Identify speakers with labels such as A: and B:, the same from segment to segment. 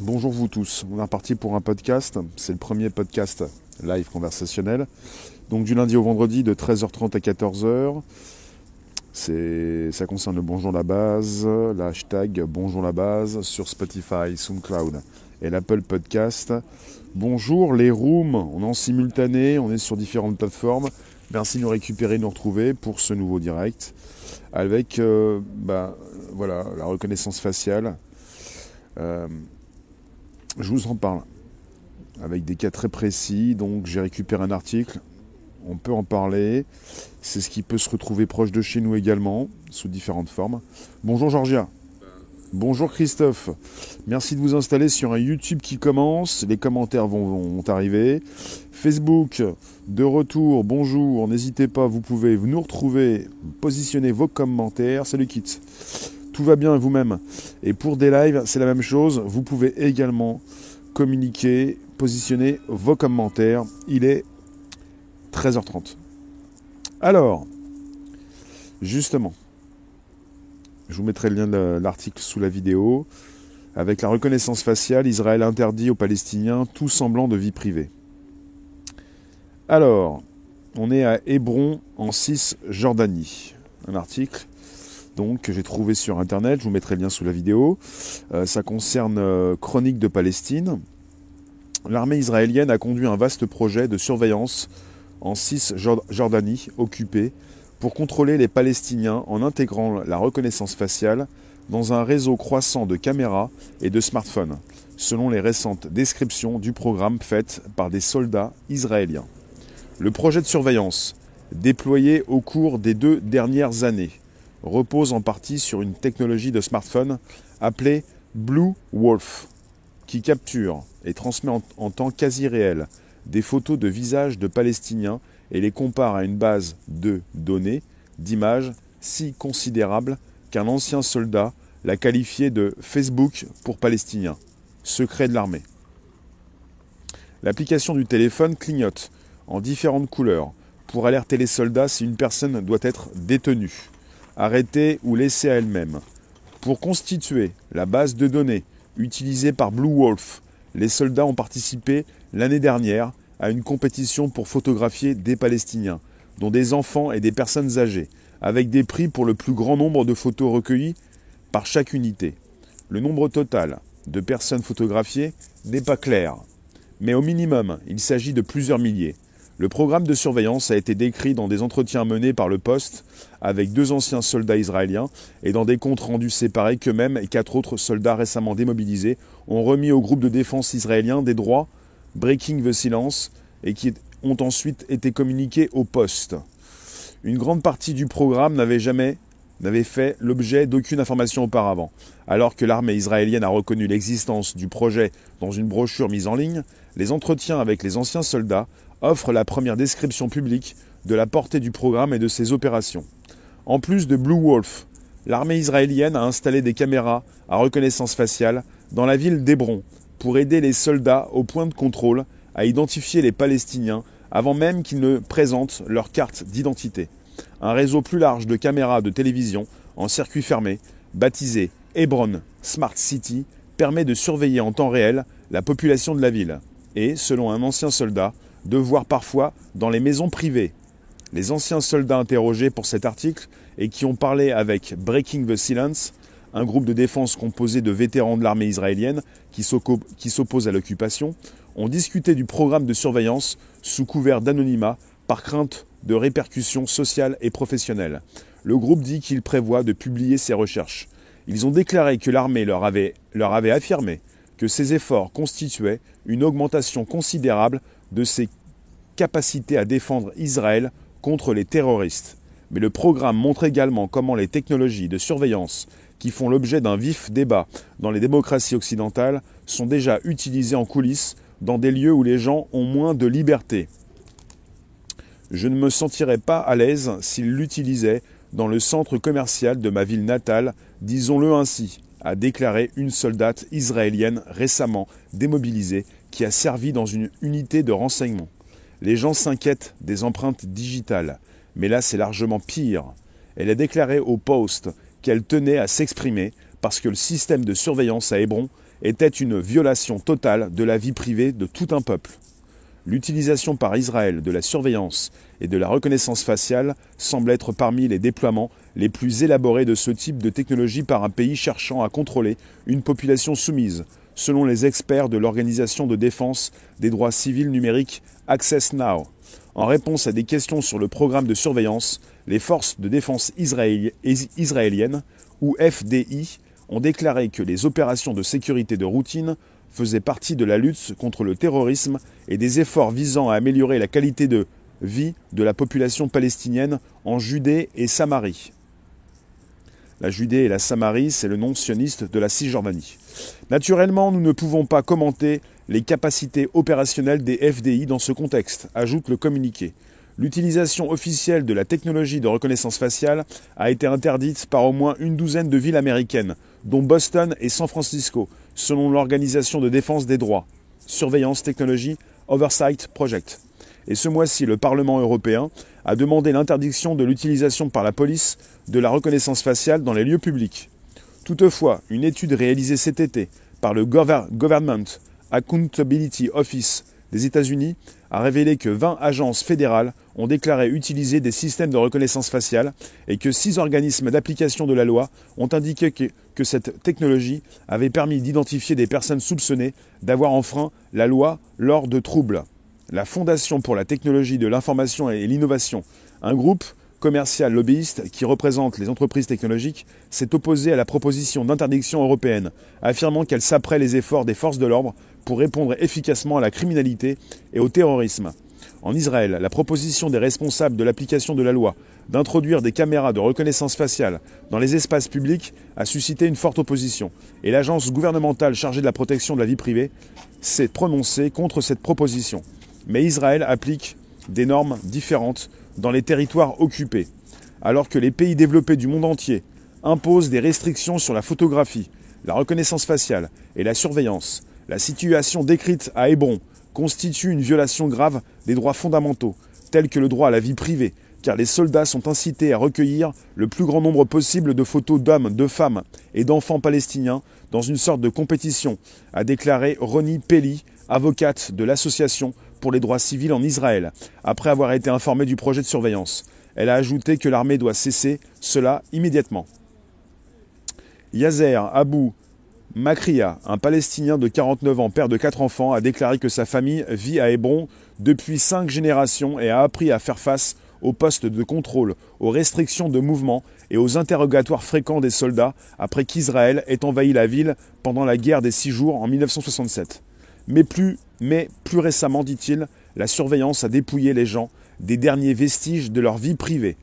A: Bonjour vous tous, on est reparti pour un podcast, c'est le premier podcast live conversationnel, donc du lundi au vendredi de 13h30 à 14h. C'est, ça concerne le Bonjour la base, l'hashtag Bonjour la base sur Spotify, SoundCloud et l'Apple Podcast. Bonjour les rooms, on est en simultané, on est sur différentes plateformes. Merci de nous récupérer, de nous retrouver pour ce nouveau direct avec euh, bah, la reconnaissance faciale. Euh, je vous en parle avec des cas très précis. Donc j'ai récupéré un article, on peut en parler. C'est ce qui peut se retrouver proche de chez nous également, sous différentes formes. Bonjour Georgia. Bonjour Christophe. Merci de vous installer sur un YouTube qui commence. Les commentaires vont, arriver. Facebook, de retour. Bonjour. N'hésitez pas, vous pouvez nous retrouver, positionner vos commentaires. Salut Kit tout va bien vous-même. Et pour des lives, c'est la même chose. Vous pouvez également communiquer, positionner vos commentaires. Il est 13h30. Alors, justement, je vous mettrai le lien de l'article sous la vidéo. Avec la reconnaissance faciale, Israël interdit aux Palestiniens tout semblant de vie privée. Alors, on est à Hébron en Cisjordanie. Un article donc que j'ai trouvé sur internet, je vous mettrai le lien sous la vidéo. Euh, ça concerne euh, Chronique de Palestine. L'armée israélienne a conduit un vaste projet de surveillance en Cisjordanie occupée pour contrôler les Palestiniens en intégrant la reconnaissance faciale dans un réseau croissant de caméras et de smartphones, selon les récentes descriptions du programme faites par des soldats israéliens. Le projet de surveillance, déployé au cours des deux dernières années, repose en partie sur une technologie de smartphone appelée Blue Wolf, qui capture et transmet en, temps quasi réel des photos de visages de Palestiniens et les compare à une base de données, d'images si considérable qu'un ancien soldat l'a qualifié de Facebook pour Palestiniens, secret de l'armée. L'application du téléphone clignote en différentes couleurs pour alerter les soldats si une personne doit être détenue arrêtée ou laissée à elle-même. Pour constituer la base de données utilisée par Blue Wolf, les soldats ont participé l'année dernière à une compétition pour photographier des Palestiniens, dont des enfants et des personnes âgées, avec des prix pour le plus grand nombre de photos recueillies par chaque unité. Le nombre total de personnes photographiées n'est pas clair, mais au minimum, il s'agit de plusieurs milliers. Le programme de surveillance a été décrit dans des entretiens menés par le poste avec deux anciens soldats israéliens et dans des comptes rendus séparés qu'eux-mêmes et quatre autres soldats récemment démobilisés ont remis au groupe de défense israélien des droits Breaking the Silence et qui ont ensuite été communiqués au poste. Une grande partie du programme n'avait jamais n'avait fait l'objet d'aucune information auparavant. Alors que l'armée israélienne a reconnu l'existence du projet dans une brochure mise en ligne, les entretiens avec les anciens soldats offre la première description publique de la portée du programme et de ses opérations. En plus de Blue Wolf, l'armée israélienne a installé des caméras à reconnaissance faciale dans la ville d'Hébron pour aider les soldats au point de contrôle à identifier les Palestiniens avant même qu'ils ne présentent leur carte d'identité. Un réseau plus large de caméras de télévision en circuit fermé, baptisé Hebron Smart City, permet de surveiller en temps réel la population de la ville. Et, selon un ancien soldat, de voir parfois dans les maisons privées. Les anciens soldats interrogés pour cet article et qui ont parlé avec Breaking the Silence, un groupe de défense composé de vétérans de l'armée israélienne qui s'oppose à l'occupation, ont discuté du programme de surveillance sous couvert d'anonymat par crainte de répercussions sociales et professionnelles. Le groupe dit qu'il prévoit de publier ses recherches. Ils ont déclaré que l'armée leur avait, leur avait affirmé que ces efforts constituaient une augmentation considérable de ses capacités à défendre Israël contre les terroristes. Mais le programme montre également comment les technologies de surveillance qui font l'objet d'un vif débat dans les démocraties occidentales sont déjà utilisées en coulisses dans des lieux où les gens ont moins de liberté. Je ne me sentirais pas à l'aise s'ils l'utilisaient dans le centre commercial de ma ville natale, disons-le ainsi, a déclaré une soldate israélienne récemment démobilisée qui a servi dans une unité de renseignement. Les gens s'inquiètent des empreintes digitales, mais là c'est largement pire. Elle a déclaré au Poste qu'elle tenait à s'exprimer parce que le système de surveillance à Hébron était une violation totale de la vie privée de tout un peuple. L'utilisation par Israël de la surveillance et de la reconnaissance faciale semble être parmi les déploiements les plus élaborés de ce type de technologie par un pays cherchant à contrôler une population soumise, selon les experts de l'Organisation de défense des droits civils numériques Access Now. En réponse à des questions sur le programme de surveillance, les forces de défense israéliennes, ou FDI, ont déclaré que les opérations de sécurité de routine faisait partie de la lutte contre le terrorisme et des efforts visant à améliorer la qualité de vie de la population palestinienne en Judée et Samarie. La Judée et la Samarie, c'est le nom sioniste de la Cisjordanie. Naturellement, nous ne pouvons pas commenter les capacités opérationnelles des FDI dans ce contexte, ajoute le communiqué. L'utilisation officielle de la technologie de reconnaissance faciale a été interdite par au moins une douzaine de villes américaines, dont Boston et San Francisco, selon l'Organisation de défense des droits, Surveillance Technology Oversight Project. Et ce mois-ci, le Parlement européen a demandé l'interdiction de l'utilisation par la police de la reconnaissance faciale dans les lieux publics. Toutefois, une étude réalisée cet été par le Government Accountability Office des États-Unis a révélé que 20 agences fédérales ont déclaré utiliser des systèmes de reconnaissance faciale et que 6 organismes d'application de la loi ont indiqué que, que cette technologie avait permis d'identifier des personnes soupçonnées d'avoir enfreint la loi lors de troubles. La Fondation pour la technologie de l'information et l'innovation, un groupe commercial lobbyiste qui représente les entreprises technologiques, s'est opposé à la proposition d'interdiction européenne, affirmant qu'elle saperait les efforts des forces de l'ordre pour répondre efficacement à la criminalité et au terrorisme. En Israël, la proposition des responsables de l'application de la loi d'introduire des caméras de reconnaissance faciale dans les espaces publics a suscité une forte opposition, et l'agence gouvernementale chargée de la protection de la vie privée s'est prononcée contre cette proposition. Mais Israël applique des normes différentes dans les territoires occupés, alors que les pays développés du monde entier imposent des restrictions sur la photographie, la reconnaissance faciale et la surveillance, la situation décrite à Hébron constitue une violation grave des droits fondamentaux, tels que le droit à la vie privée, car les soldats sont incités à recueillir le plus grand nombre possible de photos d'hommes, de femmes et d'enfants palestiniens dans une sorte de compétition, a déclaré Ronnie Pelli, avocate de l'Association pour les droits civils en Israël, après avoir été informée du projet de surveillance. Elle a ajouté que l'armée doit cesser cela immédiatement. Yazer Abu Makria, un Palestinien de 49 ans, père de quatre enfants, a déclaré que sa famille vit à Hébron depuis cinq générations et a appris à faire face aux postes de contrôle, aux restrictions de mouvement et aux interrogatoires fréquents des soldats après qu'Israël ait envahi la ville pendant la guerre des six jours en 1967. Mais plus, mais plus récemment, dit-il, la surveillance a dépouillé les gens des derniers vestiges de leur vie privée.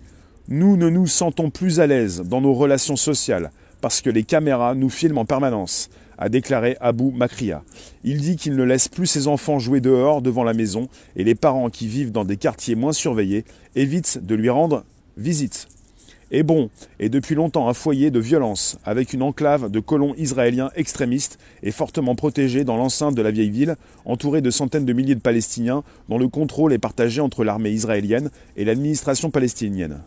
A: Nous ne nous sentons plus à l'aise dans nos relations sociales, parce que les caméras nous filment en permanence, a déclaré Abou Makria. Il dit qu'il ne laisse plus ses enfants jouer dehors devant la maison et les parents qui vivent dans des quartiers moins surveillés évitent de lui rendre visite. Est depuis longtemps un foyer de violence, avec une enclave de colons israéliens extrémistes et fortement protégés dans l'enceinte de la vieille ville, entourée de centaines de milliers de Palestiniens dont le contrôle est partagé entre l'armée israélienne et l'administration palestinienne.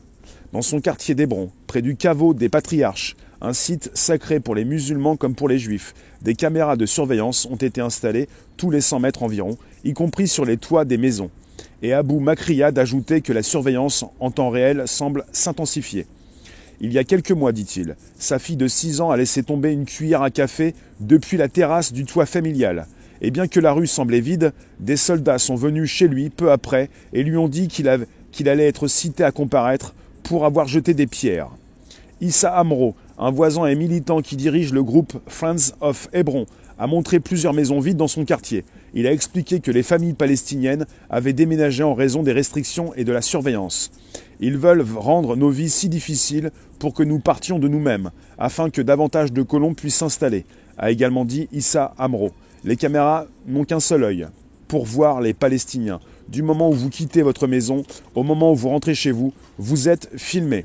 A: Dans son quartier d'Hébron, près du caveau des patriarches, un site sacré pour les musulmans comme pour les juifs. Des caméras de surveillance ont été installées tous les 100 mètres environ, y compris sur les toits des maisons. Et Abou Makria d'ajouter que la surveillance en temps réel semble s'intensifier. Il y a quelques mois, dit-il, sa fille de 6 ans a laissé tomber une cuillère à café depuis la terrasse du toit familial. Et bien que la rue semblait vide, des soldats sont venus chez lui peu après et lui ont dit qu'il allait être cité à comparaître pour avoir jeté des pierres. Issa Amro, un voisin et militant qui dirige le groupe Friends of Hebron a montré plusieurs maisons vides dans son quartier. Il a expliqué que les familles palestiniennes avaient déménagé en raison des restrictions et de la surveillance. Ils veulent rendre nos vies si difficiles pour que nous partions de nous-mêmes, afin que davantage de colons puissent s'installer, a également dit Issa Amro. Les caméras n'ont qu'un seul œil, pour voir les Palestiniens. Du moment où vous quittez votre maison, au moment où vous rentrez chez vous, vous êtes filmé.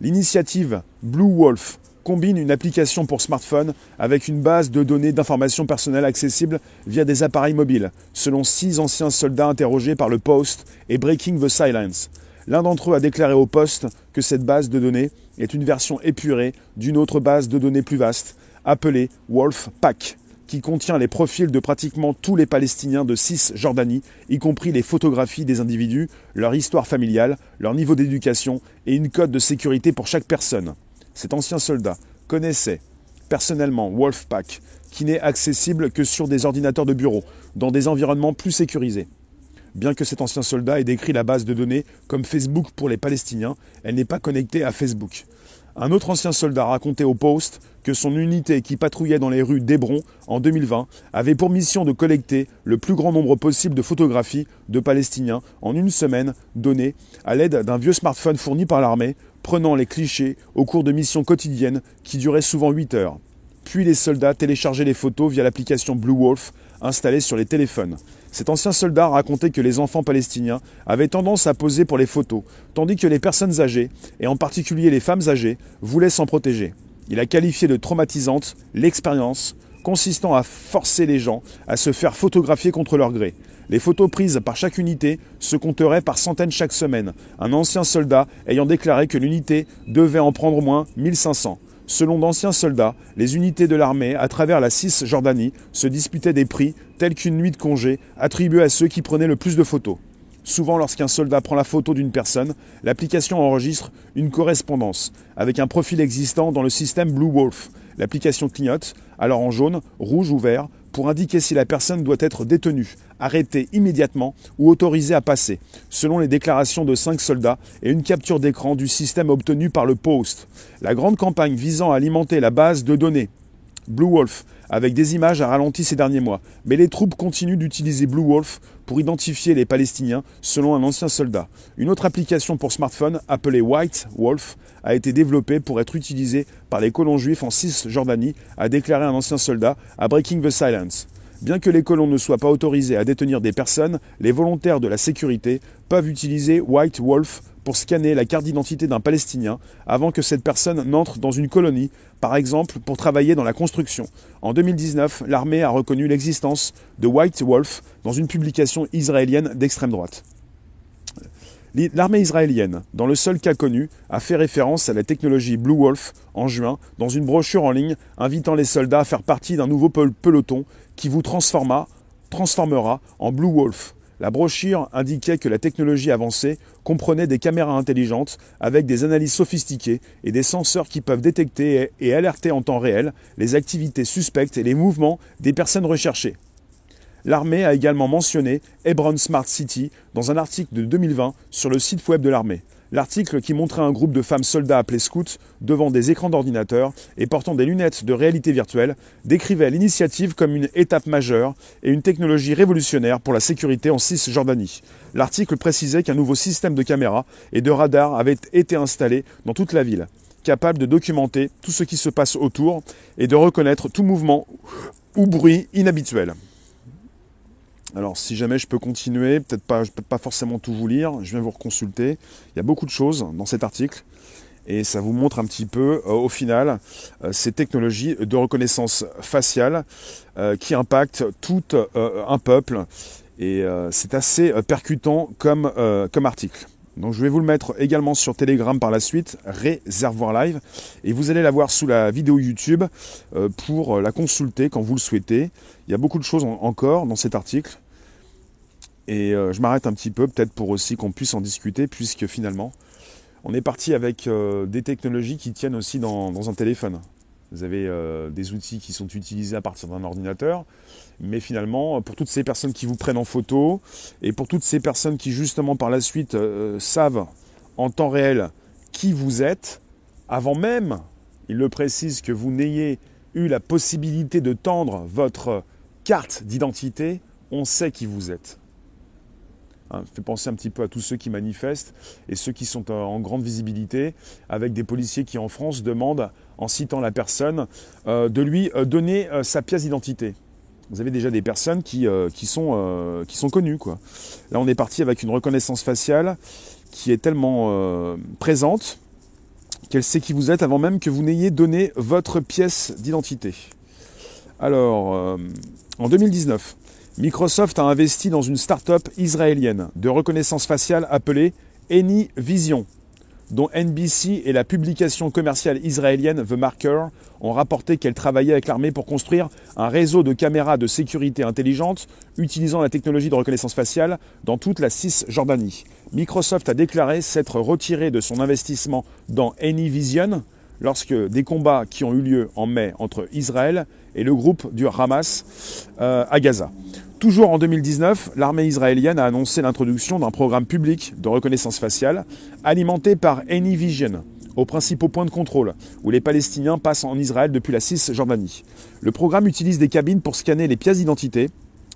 A: L'initiative Blue Wolf combine une application pour smartphone avec une base de données d'informations personnelles accessibles via des appareils mobiles, selon six anciens soldats interrogés par le Post et Breaking the Silence. L'un d'entre eux a déclaré au Post que cette base de données est une version épurée d'une autre base de données plus vaste, appelée Wolf Pack, qui contient les profils de pratiquement tous les Palestiniens de Cisjordanie, y compris les photographies des individus, leur histoire familiale, leur niveau d'éducation et une code de sécurité pour chaque personne. Cet ancien soldat connaissait personnellement Wolfpack, qui n'est accessible que sur des ordinateurs de bureau, dans des environnements plus sécurisés. Bien que cet ancien soldat ait décrit la base de données comme Facebook pour les Palestiniens, elle n'est pas connectée à Facebook. Un autre ancien soldat racontait au Post que son unité qui patrouillait dans les rues d'Hébron en 2020 avait pour mission de collecter le plus grand nombre possible de photographies de Palestiniens en une semaine donnée à l'aide d'un vieux smartphone fourni par l'armée, prenant les clichés au cours de missions quotidiennes qui duraient souvent 8 heures. Puis les soldats téléchargeaient les photos via l'application Blue Wolf installée sur les téléphones. Cet ancien soldat racontait que les enfants palestiniens avaient tendance à poser pour les photos, tandis que les personnes âgées, et en particulier les femmes âgées, voulaient s'en protéger. Il a qualifié de traumatisante l'expérience consistant à forcer les gens à se faire photographier contre leur gré. Les photos prises par chaque unité se compteraient par centaines chaque semaine, un ancien soldat ayant déclaré que l'unité devait en prendre au moins 1500. Selon d'anciens soldats, les unités de l'armée à travers la Cisjordanie se disputaient des prix tels qu'une nuit de congé attribuée à ceux qui prenaient le plus de photos. Souvent, lorsqu'un soldat prend la photo d'une personne, l'application enregistre une correspondance avec un profil existant dans le système Blue Wolf. L'application clignote, alors en jaune, rouge ou vert, pour indiquer si la personne doit être détenue, arrêtée immédiatement ou autorisée à passer, selon les déclarations de cinq soldats et une capture d'écran du système obtenu par le Post. La grande campagne visant à alimenter la base de données Blue Wolf avec des images a ralenti ces derniers mois, mais les troupes continuent d'utiliser Blue Wolf pour identifier les Palestiniens, selon un ancien soldat. Une autre application pour smartphone, appelée White Wolf, a été développée pour être utilisée par les colons juifs en Cisjordanie, a déclaré un ancien soldat à Breaking the Silence. Bien que les colons ne soient pas autorisés à détenir des personnes, les volontaires de la sécurité peuvent utiliser White Wolf pour scanner la carte d'identité d'un Palestinien avant que cette personne n'entre dans une colonie, par exemple pour travailler dans la construction. En 2019, l'armée a reconnu l'existence de White Wolf dans une publication israélienne d'extrême droite. L'armée israélienne, dans le seul cas connu, a fait référence à la technologie Blue Wolf en juin dans une brochure en ligne invitant les soldats à faire partie d'un nouveau peloton qui vous transforma, transformera en Blue Wolf. La brochure indiquait que la technologie avancée comprenait des caméras intelligentes avec des analyses sophistiquées et des senseurs qui peuvent détecter et alerter en temps réel les activités suspectes et les mouvements des personnes recherchées. L'armée a également mentionné Hebron Smart City dans un article de 2020 sur le site web de l'armée. L'article qui montrait un groupe de femmes soldats appelés scouts devant des écrans d'ordinateur et portant des lunettes de réalité virtuelle décrivait l'initiative comme une étape majeure et une technologie révolutionnaire pour la sécurité en Cisjordanie. L'article précisait qu'un nouveau système de caméras et de radars avait été installé dans toute la ville, capable de documenter tout ce qui se passe autour et de reconnaître tout mouvement ou bruit inhabituel. Alors si jamais je peux continuer, peut-être pas, je peux pas forcément tout vous lire, je viens vous reconsulter. Il y a beaucoup de choses dans cet article et ça vous montre un petit peu euh, au final euh, ces technologies de reconnaissance faciale euh, qui impactent tout un peuple et c'est assez percutant comme, comme article. Donc je vais vous le mettre également sur Telegram par la suite, Réservoir Live, et vous allez la voir sous la vidéo YouTube pour la consulter quand vous le souhaitez. Il y a beaucoup de choses encore dans cet article. Et euh, je m'arrête un petit peu, peut-être pour aussi qu'on puisse en discuter, puisque finalement, on est parti avec euh, des technologies qui tiennent aussi dans, un téléphone. Vous avez euh, des outils qui sont utilisés à partir d'un ordinateur, mais finalement, pour toutes ces personnes qui vous prennent en photo, et pour toutes ces personnes qui justement par la suite savent en temps réel qui vous êtes, avant même, il le précise, que vous n'ayez eu la possibilité de tendre votre carte d'identité, on sait qui vous êtes. Hein, fait penser un petit peu à tous ceux qui manifestent et ceux qui sont en grande visibilité, avec des policiers qui en France demandent, en citant la personne, euh, de lui euh, donner euh, sa pièce d'identité. Vous avez déjà des personnes qui, sont connues. Quoi. Là, on est parti avec une reconnaissance faciale qui est tellement présente qu'elle sait qui vous êtes avant même que vous n'ayez donné votre pièce d'identité. Alors, en 2019, Microsoft a investi dans une start-up israélienne de reconnaissance faciale appelée AnyVision. Dont NBC et la publication commerciale israélienne The Marker ont rapporté qu'elle travaillait avec l'armée pour construire un réseau de caméras de sécurité intelligentes utilisant la technologie de reconnaissance faciale dans toute la Cisjordanie. Microsoft a déclaré s'être retiré de son investissement dans Anyvision lorsque des combats qui ont eu lieu en mai entre Israël et le groupe du Hamas euh, à Gaza. Toujours en 2019, l'armée israélienne a annoncé l'introduction d'un programme public de reconnaissance faciale alimenté par AnyVision, aux principaux points de contrôle, où les Palestiniens passent en Israël depuis la Cisjordanie. Le programme utilise des cabines pour scanner les pièces d'identité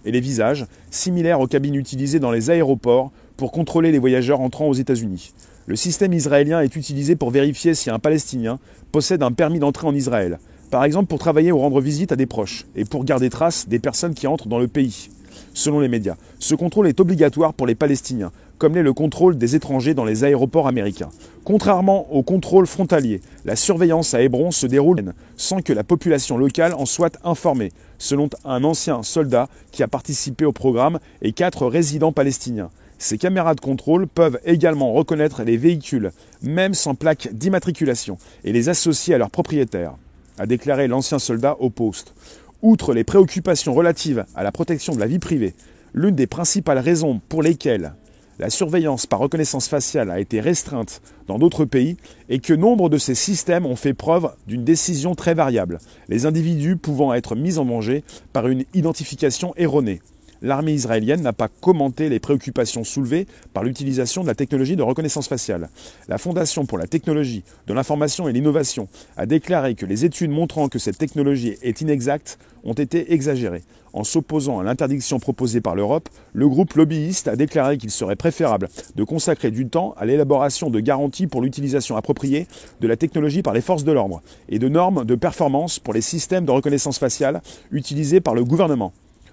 A: et les visages, similaires aux cabines utilisées dans les aéroports pour contrôler les voyageurs entrant aux États-Unis. Le système israélien est utilisé pour vérifier si un Palestinien possède un permis d'entrée en Israël, par exemple pour travailler ou rendre visite à des proches, et pour garder trace des personnes qui entrent dans le pays, selon les médias. Ce contrôle est obligatoire pour les Palestiniens, comme l'est le contrôle des étrangers dans les aéroports américains. Contrairement au contrôle frontalier, la surveillance à Hébron se déroule sans que la population locale en soit informée, selon un ancien soldat qui a participé au programme et quatre résidents palestiniens. Ces caméras de contrôle peuvent également reconnaître les véhicules, même sans plaque d'immatriculation, et les associer à leurs propriétaires a déclaré l'ancien soldat au poste. Outre les préoccupations relatives à la protection de la vie privée, l'une des principales raisons pour lesquelles la surveillance par reconnaissance faciale a été restreinte dans d'autres pays est que nombre de ces systèmes ont fait preuve d'une décision très variable, les individus pouvant être mis en danger par une identification erronée l'armée israélienne n'a pas commenté les préoccupations soulevées par l'utilisation de la technologie de reconnaissance faciale. La Fondation pour la technologie de l'information et l'innovation a déclaré que les études montrant que cette technologie est inexacte ont été exagérées. En s'opposant à l'interdiction proposée par l'Europe, le groupe lobbyiste a déclaré qu'il serait préférable de consacrer du temps à l'élaboration de garanties pour l'utilisation appropriée de la technologie par les forces de l'ordre et de normes de performance pour les systèmes de reconnaissance faciale utilisés par le gouvernement.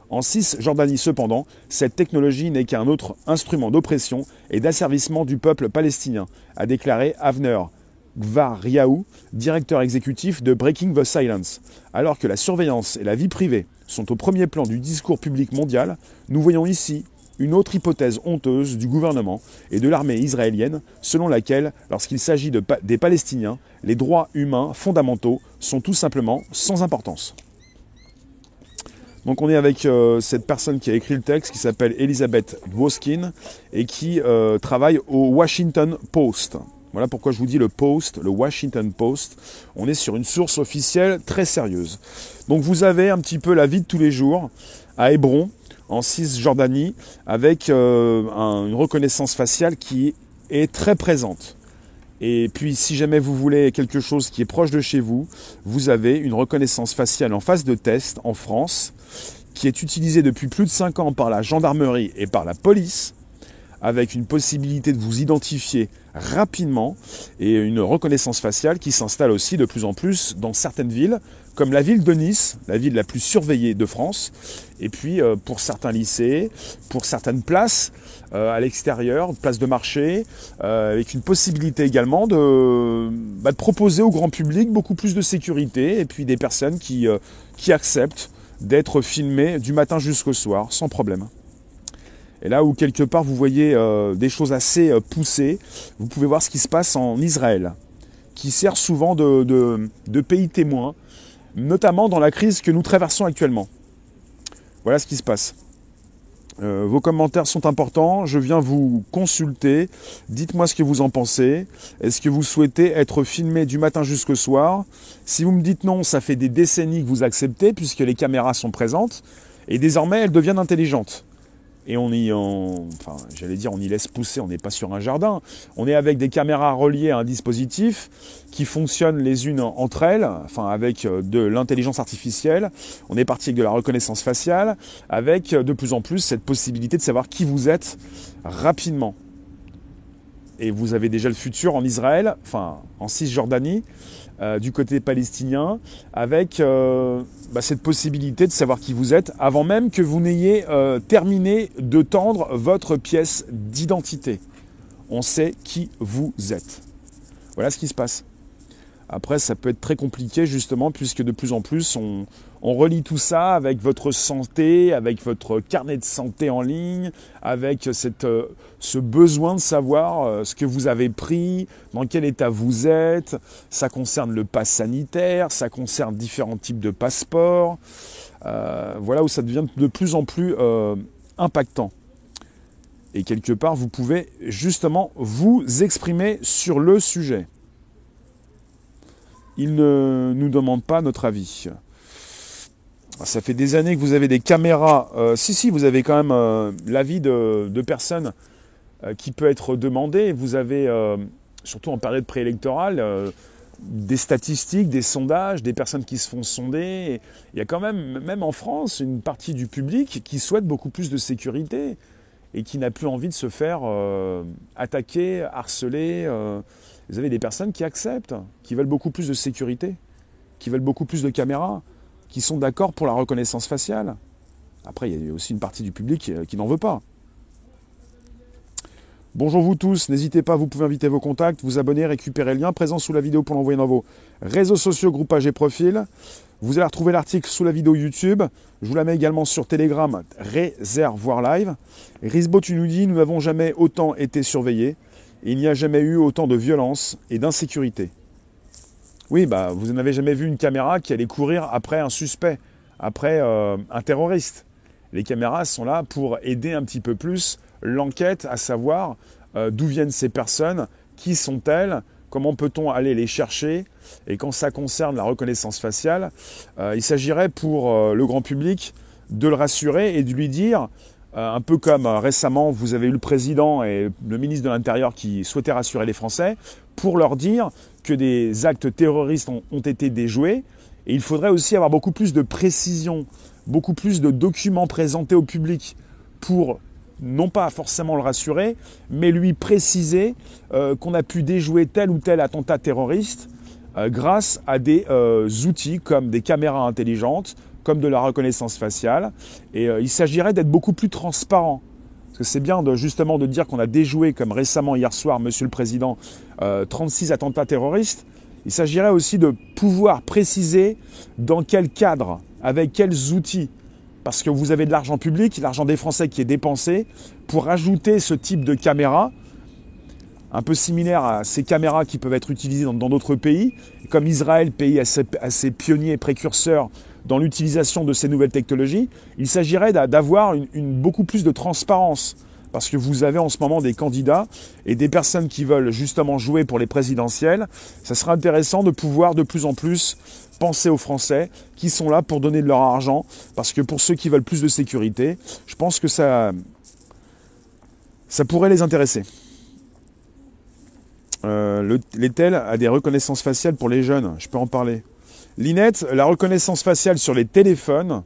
A: En Cisjordanie cependant, cette technologie n'est qu'un autre instrument d'oppression et d'asservissement du peuple palestinien, a déclaré Avner Gvariaou, directeur exécutif de Breaking the Silence. Alors que la surveillance et la vie privée sont au premier plan du discours public mondial, nous voyons ici une autre hypothèse honteuse du gouvernement et de l'armée israélienne, selon laquelle, lorsqu'il s'agit de des Palestiniens, les droits humains fondamentaux sont tout simplement sans importance. Donc on est avec euh, cette personne qui a écrit le texte qui s'appelle Elisabeth Dwoskin et qui euh, travaille au Washington Post. Voilà pourquoi je vous dis le Post, le Washington Post. On est sur une source officielle très sérieuse. Donc vous avez un petit peu la vie de tous les jours à Hébron, en Cisjordanie, avec euh, une reconnaissance faciale qui est très présente. Et puis, si jamais vous voulez quelque chose qui est proche de chez vous, vous avez une reconnaissance faciale en phase de test en France, qui est utilisée depuis plus de 5 ans par la gendarmerie et par la police, avec une possibilité de vous identifier rapidement et une reconnaissance faciale qui s'installe aussi de plus en plus dans certaines villes, comme la ville de Nice, la ville la plus surveillée de France, et puis euh, pour certains lycées, pour certaines places euh, à l'extérieur, places de marché, euh, avec une possibilité également de, bah, de, proposer au grand public beaucoup plus de sécurité, et puis des personnes qui acceptent d'être filmées du matin jusqu'au soir, sans problème. Et là où quelque part vous voyez des choses assez poussées, vous pouvez voir ce qui se passe en Israël, qui sert souvent de pays témoin notamment dans la crise que nous traversons actuellement. Voilà ce qui se passe. Euh, vos commentaires sont importants, je viens vous consulter, dites-moi ce que vous en pensez, est-ce que vous souhaitez être filmé du matin jusqu'au soir? Si vous me dites non, ça fait des décennies que vous acceptez puisque les caméras sont présentes, et désormais elles deviennent intelligentes et on y, enfin, j'allais dire, on y laisse pousser. On n'est pas sur un jardin. On est avec des caméras reliées à un dispositif qui fonctionnent les unes entre elles, enfin avec euh, de l'intelligence artificielle. On est parti avec de la reconnaissance faciale, avec euh, de plus en plus cette possibilité de savoir qui vous êtes rapidement. Et vous avez déjà le futur en Israël, enfin en Cisjordanie, euh, du côté palestinien, avec euh, bah, cette possibilité de savoir qui vous êtes avant même que vous n'ayez euh, terminé de tendre votre pièce d'identité. On sait qui vous êtes. Voilà ce qui se passe. Après, ça peut être très compliqué justement puisque de plus en plus on, relie tout ça avec votre santé, avec votre carnet de santé en ligne, avec euh, ce besoin de savoir euh, ce que vous avez pris, dans quel état vous êtes. Ça concerne le pass sanitaire, ça concerne différents types de passeports. Euh, voilà où ça devient de plus en plus impactant. Et quelque part, vous pouvez justement vous exprimer sur le sujet il ne nous demande pas notre avis. Ça fait des années que vous avez des caméras. Euh, si, si, vous avez quand même euh, l'avis de, personnes euh, qui peut être demandé. Vous avez, surtout en période préélectorale, des statistiques, des sondages, des personnes qui se font sonder. il y a quand même, même en France, une partie du public qui souhaite beaucoup plus de sécurité et qui n'a plus envie de se faire attaquer, harceler. Vous avez des personnes qui acceptent, qui veulent beaucoup plus de sécurité, qui veulent beaucoup plus de caméras, qui sont d'accord pour la reconnaissance faciale. Après, il y a aussi une partie du public euh, qui n'en veut pas. Bonjour vous tous, n'hésitez pas, vous pouvez inviter vos contacts, vous abonner, récupérer le lien présent sous la vidéo pour l'envoyer dans vos réseaux sociaux, groupages et profils. Vous allez retrouver l'article sous la vidéo YouTube. Je vous la mets également sur Telegram, Réservoir Live. Risbo, tu nous dis, nous n'avons jamais autant été surveillés il n'y a jamais eu autant de violence et d'insécurité. Oui, bah, vous n'avez jamais vu une caméra qui allait courir après un suspect, après euh, un terroriste. Les caméras sont là pour aider un petit peu plus l'enquête, à savoir euh, d'où viennent ces personnes, qui sont-elles, comment peut-on aller les chercher. Et quand ça concerne la reconnaissance faciale, euh, il s'agirait pour le grand public de le rassurer et de lui dire un peu comme récemment, vous avez eu le président et le ministre de l'Intérieur qui souhaitaient rassurer les Français pour leur dire que des actes terroristes ont, été déjoués. Et il faudrait aussi avoir beaucoup plus de précision, beaucoup plus de documents présentés au public pour non pas forcément le rassurer, mais lui préciser euh, qu'on a pu déjouer tel ou tel attentat terroriste grâce à des outils comme des caméras intelligentes, comme de la reconnaissance faciale. Et euh, il s'agirait d'être beaucoup plus transparent. Parce que c'est bien de, justement de dire qu'on a déjoué, comme récemment hier soir, Monsieur le Président, 36 euh, attentats terroristes. Il s'agirait aussi de pouvoir préciser dans quel cadre, avec quels outils, parce que vous avez de l'argent public, l'argent des Français qui est dépensé, pour ajouter ce type de caméra, un peu similaire à ces caméras qui peuvent être utilisées dans d'autres pays, comme Israël, pays assez, assez pionnier et précurseur dans l'utilisation de ces nouvelles technologies, il s'agirait d'avoir une, beaucoup plus de transparence. Parce que vous avez en ce moment des candidats et des personnes qui veulent justement jouer pour les présidentielles. Ça serait intéressant de pouvoir de plus en plus penser aux Français qui sont là pour donner de leur argent. Parce que pour ceux qui veulent plus de sécurité, je pense que ça, ça pourrait les intéresser. Euh, L'ETEL a des reconnaissances faciales pour les jeunes, je peux en parler. L'INET, la reconnaissance faciale sur les téléphones,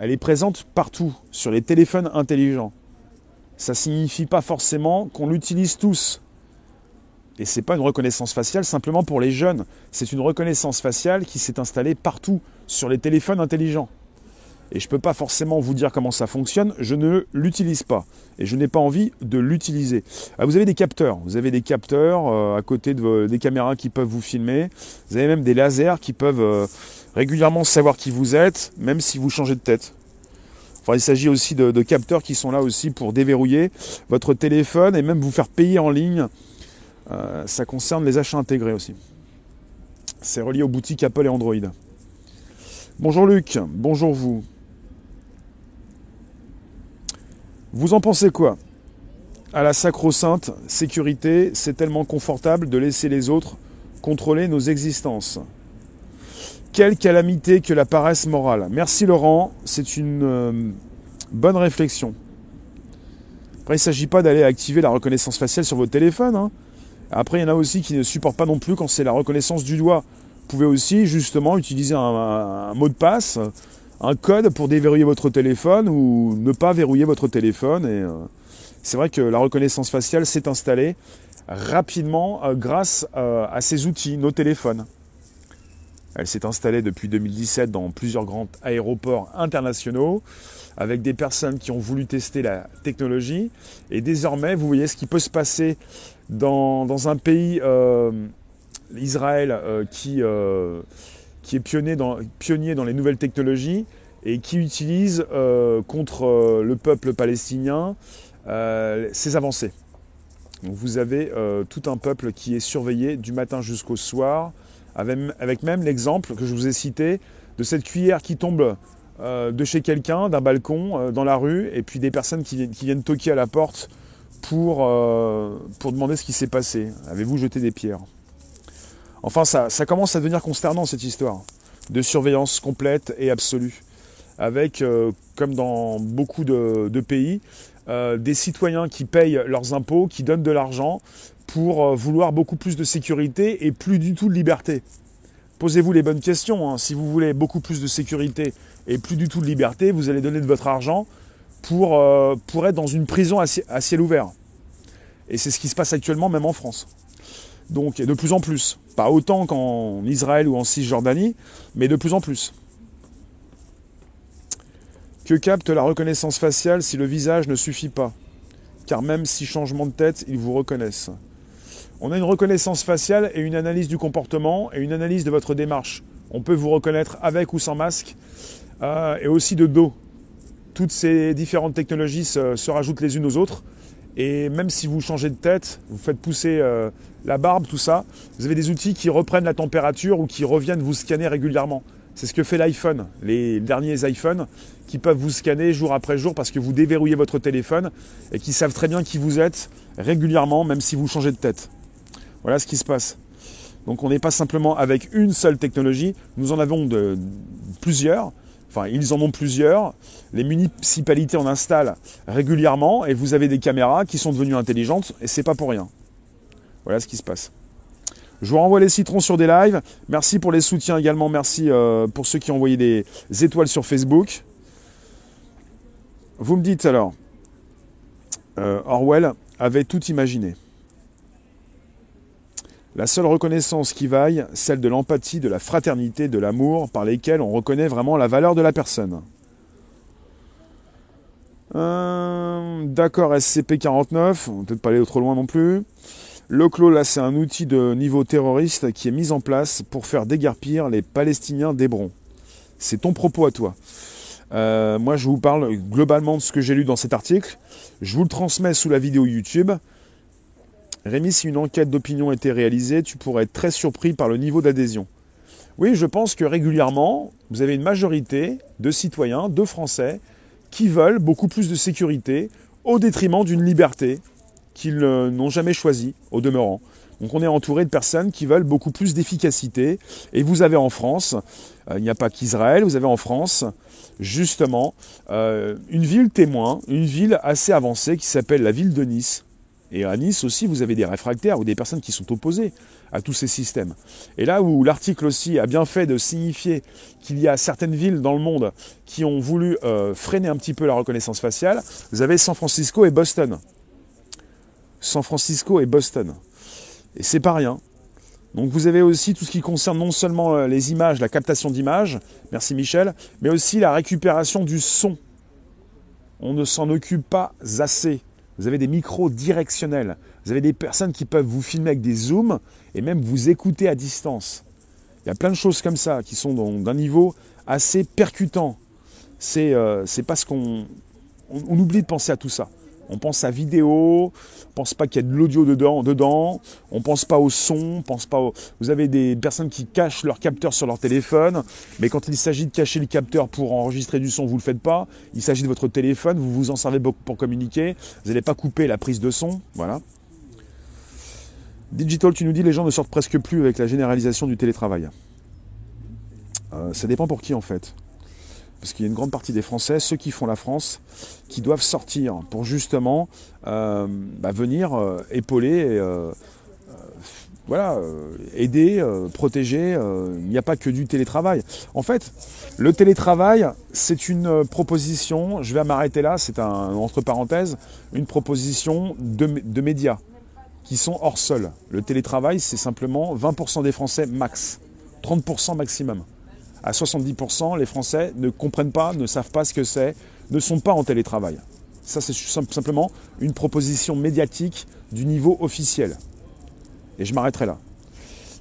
A: elle est présente partout, sur les téléphones intelligents. Ça ne signifie pas forcément qu'on l'utilise tous. Et ce n'est pas une reconnaissance faciale simplement pour les jeunes. C'est une reconnaissance faciale qui s'est installée partout sur les téléphones intelligents et je ne peux pas forcément vous dire comment ça fonctionne, je ne l'utilise pas et je n'ai pas envie de l'utiliser. Ah, vous avez des capteurs, vous avez des capteurs euh, à côté de des caméras qui peuvent vous filmer, vous avez même des lasers qui peuvent euh, régulièrement savoir qui vous êtes, même si vous changez de tête. Enfin, il s'agit aussi de, capteurs qui sont là aussi pour déverrouiller votre téléphone et même vous faire payer en ligne. Euh, ça concerne les achats intégrés aussi. C'est relié aux boutiques Apple et Android. Bonjour Luc, bonjour vous. Vous en pensez quoi? À la sacro-sainte sécurité, c'est tellement confortable de laisser les autres contrôler nos existences. Quelle calamité que la paresse morale. Merci Laurent, c'est une euh, bonne réflexion. Après, il ne s'agit pas d'aller activer la reconnaissance faciale sur votre téléphone. Hein. Après, il y en a aussi qui ne supportent pas non plus quand c'est la reconnaissance du doigt. Vous pouvez aussi justement utiliser un mot de passe un code pour déverrouiller votre téléphone ou ne pas verrouiller votre téléphone. Et euh, c'est vrai que la reconnaissance faciale s'est installée rapidement euh, grâce euh, à ces outils, nos téléphones. Elle s'est installée depuis 2017 dans plusieurs grands aéroports internationaux avec des personnes qui ont voulu tester la technologie. Et désormais, vous voyez ce qui peut se passer dans, un pays Israël qui, qui est pionnier dans, les nouvelles technologies et qui utilise contre le peuple palestinien ses avancées. Vous avez tout un peuple qui est surveillé du matin jusqu'au soir, avec, même l'exemple que je vous ai cité de cette cuillère qui tombe de chez quelqu'un, d'un balcon, dans la rue, et puis des personnes qui, qui viennent toquer à la porte pour, euh, pour demander ce qui s'est passé. Avez-vous jeté des pierres? Enfin, ça, commence à devenir consternant cette histoire de surveillance complète et absolue, avec, euh, comme dans beaucoup de, pays, euh, des citoyens qui payent leurs impôts, qui donnent de l'argent pour vouloir beaucoup plus de sécurité et plus du tout de liberté. Posez-vous les bonnes questions. Hein. Si vous voulez beaucoup plus de sécurité et plus du tout de liberté, vous allez donner de votre argent pour, euh, pour être dans une prison à, ciel ouvert. Et c'est ce qui se passe actuellement même en France. Donc de plus en plus. Pas autant qu'en Israël ou en Cisjordanie, mais de plus en plus. Que capte la reconnaissance faciale si le visage ne suffit pas? Car même si changement de tête, ils vous reconnaissent. On a une reconnaissance faciale et une analyse du comportement et une analyse de votre démarche. On peut vous reconnaître avec ou sans masque euh, et aussi de dos toutes ces différentes technologies se, rajoutent les unes aux autres. Et même si vous changez de tête, vous faites pousser euh, la barbe, tout ça, vous avez des outils qui reprennent la température ou qui reviennent vous scanner régulièrement. C'est ce que fait l'iPhone, les derniers iPhones qui peuvent vous scanner jour après jour parce que vous déverrouillez votre téléphone et qui savent très bien qui vous êtes régulièrement, même si vous changez de tête. Voilà ce qui se passe. Donc on n'est pas simplement avec une seule technologie, nous en avons plusieurs. Enfin, ils en ont plusieurs. Les municipalités en installent régulièrement et vous avez des caméras qui sont devenues intelligentes et c'est pas pour rien. Voilà ce qui se passe. Je vous renvoie les citrons sur des lives. Merci pour les soutiens également. Merci euh, pour ceux qui ont envoyé des étoiles sur Facebook. Vous me dites alors, euh, Orwell avait tout imaginé. La seule reconnaissance qui vaille, celle de l'empathie, de la fraternité, de l'amour, par lesquels on reconnaît vraiment la valeur de la personne. Euh, d'accord, SCP-49, on ne peut pas aller trop loin non plus. Le clos, là, c'est un outil de niveau terroriste qui est mis en place pour faire déguerpir les Palestiniens d'Hébron. C'est ton propos à toi. Euh, moi, je vous parle globalement de ce que j'ai lu dans cet article. Je vous le transmets sous la vidéo YouTube. Rémi, si une enquête d'opinion était réalisée, tu pourrais être très surpris par le niveau d'adhésion. Oui, je pense que régulièrement, vous avez une majorité de citoyens, de Français, qui veulent beaucoup plus de sécurité au détriment d'une liberté qu'ils n'ont jamais choisie, au demeurant. Donc on est entouré de personnes qui veulent beaucoup plus d'efficacité. Et vous avez en France, euh, il n'y a pas qu'Israël, vous avez en France justement euh, une ville témoin, une ville assez avancée qui s'appelle la ville de Nice. Et à Nice aussi, vous avez des réfractaires ou des personnes qui sont opposées à tous ces systèmes. Et là où l'article aussi a bien fait de signifier qu'il y a certaines villes dans le monde qui ont voulu euh, freiner un petit peu la reconnaissance faciale, vous avez San Francisco et Boston. San Francisco et Boston. Et c'est pas rien. Donc vous avez aussi tout ce qui concerne non seulement euh, les images, la captation d'images, merci Michel, mais aussi la récupération du son. On ne s'en occupe pas assez. Vous avez des micros directionnels. Vous avez des personnes qui peuvent vous filmer avec des zooms et même vous écouter à distance. Il y a plein de choses comme ça qui sont d'un niveau assez percutant. C'est euh, pas ce qu'on. on, oublie de penser à tout ça. On pense à vidéo, on pense pas qu'il y a de l'audio dedans, dedans, on pense pas au son, on pense pas au... Vous avez des personnes qui cachent leur capteur sur leur téléphone, mais quand il s'agit de cacher le capteur pour enregistrer du son, vous le faites pas. Il s'agit de votre téléphone, vous vous en servez pour communiquer, vous n'allez pas couper la prise de son, voilà. Digital, tu nous dis les gens ne sortent presque plus avec la généralisation du télétravail. Euh, ça dépend pour qui en fait parce qu'il y a une grande partie des Français, ceux qui font la France, qui doivent sortir pour justement euh, bah, venir euh, épauler et euh, voilà, aider, protéger. il n'y a pas que du télétravail. En fait, le télétravail, c'est une proposition, je vais m'arrêter là, c'est un, entre parenthèses, une proposition de, de médias qui sont hors sol. Le télétravail, c'est simplement 20% des Français max, 30% maximum à 70%, les Français ne comprennent pas, ne savent pas ce que c'est, ne sont pas en télétravail. Ça, c'est simplement une proposition médiatique du niveau officiel. Et je m'arrêterai là.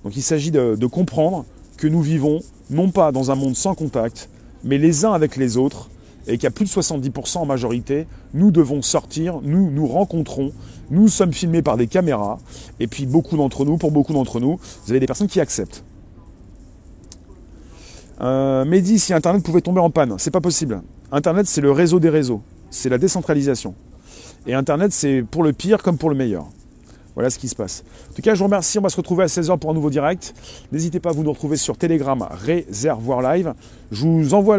A: Donc il s'agit de, comprendre que nous vivons non pas dans un monde sans contact, mais les uns avec les autres, et qu'à plus de 70% en majorité, nous devons sortir, nous nous rencontrons, nous sommes filmés par des caméras, et puis beaucoup d'entre nous, pour beaucoup d'entre nous, vous avez des personnes qui acceptent. Euh, Mehdi, si Internet pouvait tomber en panne, c'est pas possible. Internet, c'est le réseau des réseaux, c'est la décentralisation. Et Internet, c'est pour le pire comme pour le meilleur. Voilà ce qui se passe. En tout cas, je vous remercie. On va se retrouver à 16h pour un nouveau direct. N'hésitez pas à vous nous retrouver sur Telegram Réservoir Live. Je vous envoie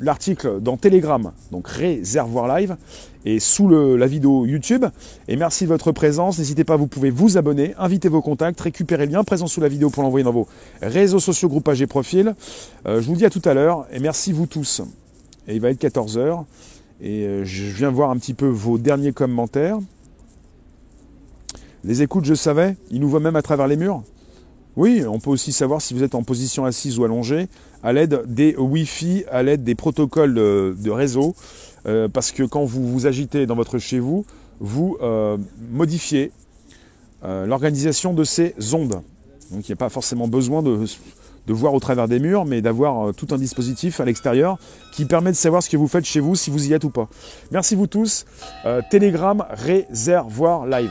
A: l'article dans Telegram, donc Réservoir Live, et sous la vidéo YouTube. Et merci de votre présence. N'hésitez pas, vous pouvez vous abonner, inviter vos contacts, récupérer le lien présent sous la vidéo pour l'envoyer dans vos réseaux sociaux, groupages et profils. Euh, je vous dis à tout à l'heure et merci vous tous. Et il va être 14h. Et euh, je viens voir un petit peu vos derniers commentaires. Les écoutes, je savais, ils nous voient même à travers les murs. Oui, on peut aussi savoir si vous êtes en position assise ou allongée à l'aide des Wi-Fi, à l'aide des protocoles de, réseau, euh, parce que quand vous vous agitez dans votre chez vous, vous euh, modifiez euh, l'organisation de ces ondes. Donc il n'y a pas forcément besoin de, de voir au travers des murs, mais d'avoir tout un dispositif à l'extérieur qui permet de savoir ce que vous faites chez vous, si vous y êtes ou pas. Merci vous tous. Telegram Réservoir Live.